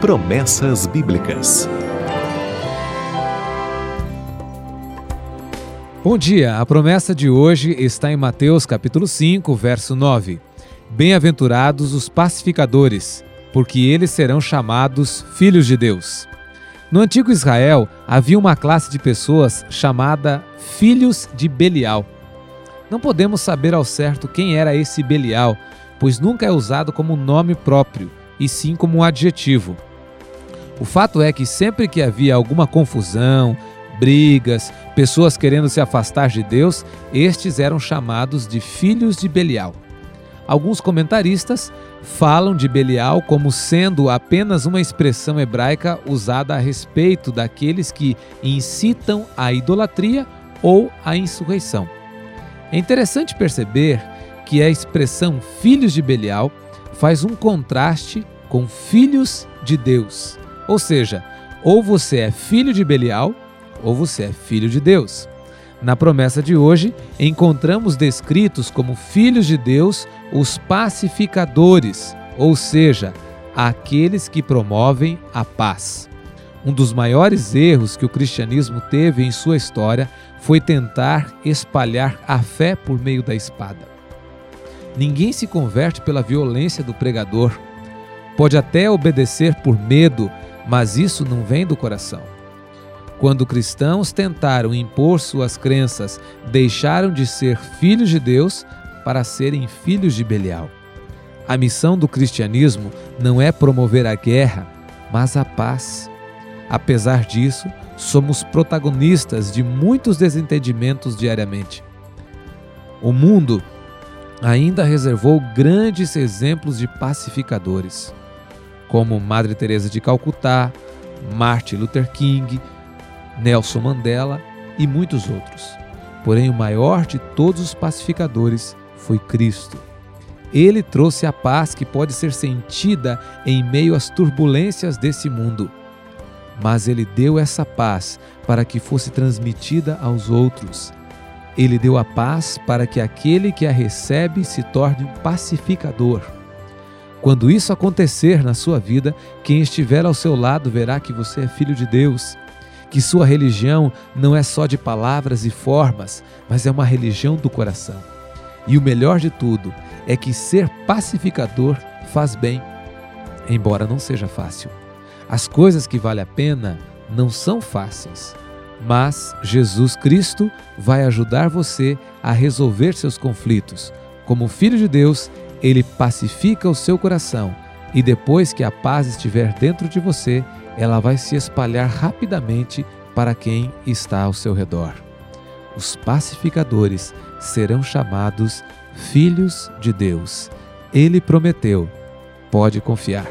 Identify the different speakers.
Speaker 1: Promessas Bíblicas.
Speaker 2: Bom dia, a promessa de hoje está em Mateus capítulo 5, verso 9. Bem-aventurados os pacificadores, porque eles serão chamados filhos de Deus. No antigo Israel havia uma classe de pessoas chamada filhos de Belial. Não podemos saber ao certo quem era esse Belial, pois nunca é usado como nome próprio, e sim como um adjetivo. O fato é que sempre que havia alguma confusão, brigas, pessoas querendo se afastar de Deus, estes eram chamados de filhos de Belial. Alguns comentaristas falam de Belial como sendo apenas uma expressão hebraica usada a respeito daqueles que incitam a idolatria ou a insurreição. É interessante perceber que a expressão filhos de Belial faz um contraste com filhos de Deus. Ou seja, ou você é filho de Belial ou você é filho de Deus. Na promessa de hoje, encontramos descritos como filhos de Deus os pacificadores, ou seja, aqueles que promovem a paz. Um dos maiores erros que o cristianismo teve em sua história foi tentar espalhar a fé por meio da espada. Ninguém se converte pela violência do pregador. Pode até obedecer por medo, mas isso não vem do coração. Quando cristãos tentaram impor suas crenças, deixaram de ser filhos de Deus para serem filhos de Belial. A missão do cristianismo não é promover a guerra, mas a paz. Apesar disso, somos protagonistas de muitos desentendimentos diariamente. O mundo ainda reservou grandes exemplos de pacificadores, como Madre Teresa de Calcutá, Martin Luther King, Nelson Mandela e muitos outros. Porém, o maior de todos os pacificadores foi Cristo. Ele trouxe a paz que pode ser sentida em meio às turbulências desse mundo. Mas ele deu essa paz para que fosse transmitida aos outros. Ele deu a paz para que aquele que a recebe se torne um pacificador. Quando isso acontecer na sua vida, quem estiver ao seu lado verá que você é filho de Deus que sua religião não é só de palavras e formas, mas é uma religião do coração. E o melhor de tudo é que ser pacificador faz bem, embora não seja fácil. As coisas que vale a pena não são fáceis, mas Jesus Cristo vai ajudar você a resolver seus conflitos. Como filho de Deus, ele pacifica o seu coração e depois que a paz estiver dentro de você, ela vai se espalhar rapidamente para quem está ao seu redor. Os pacificadores serão chamados filhos de Deus. Ele prometeu, pode confiar.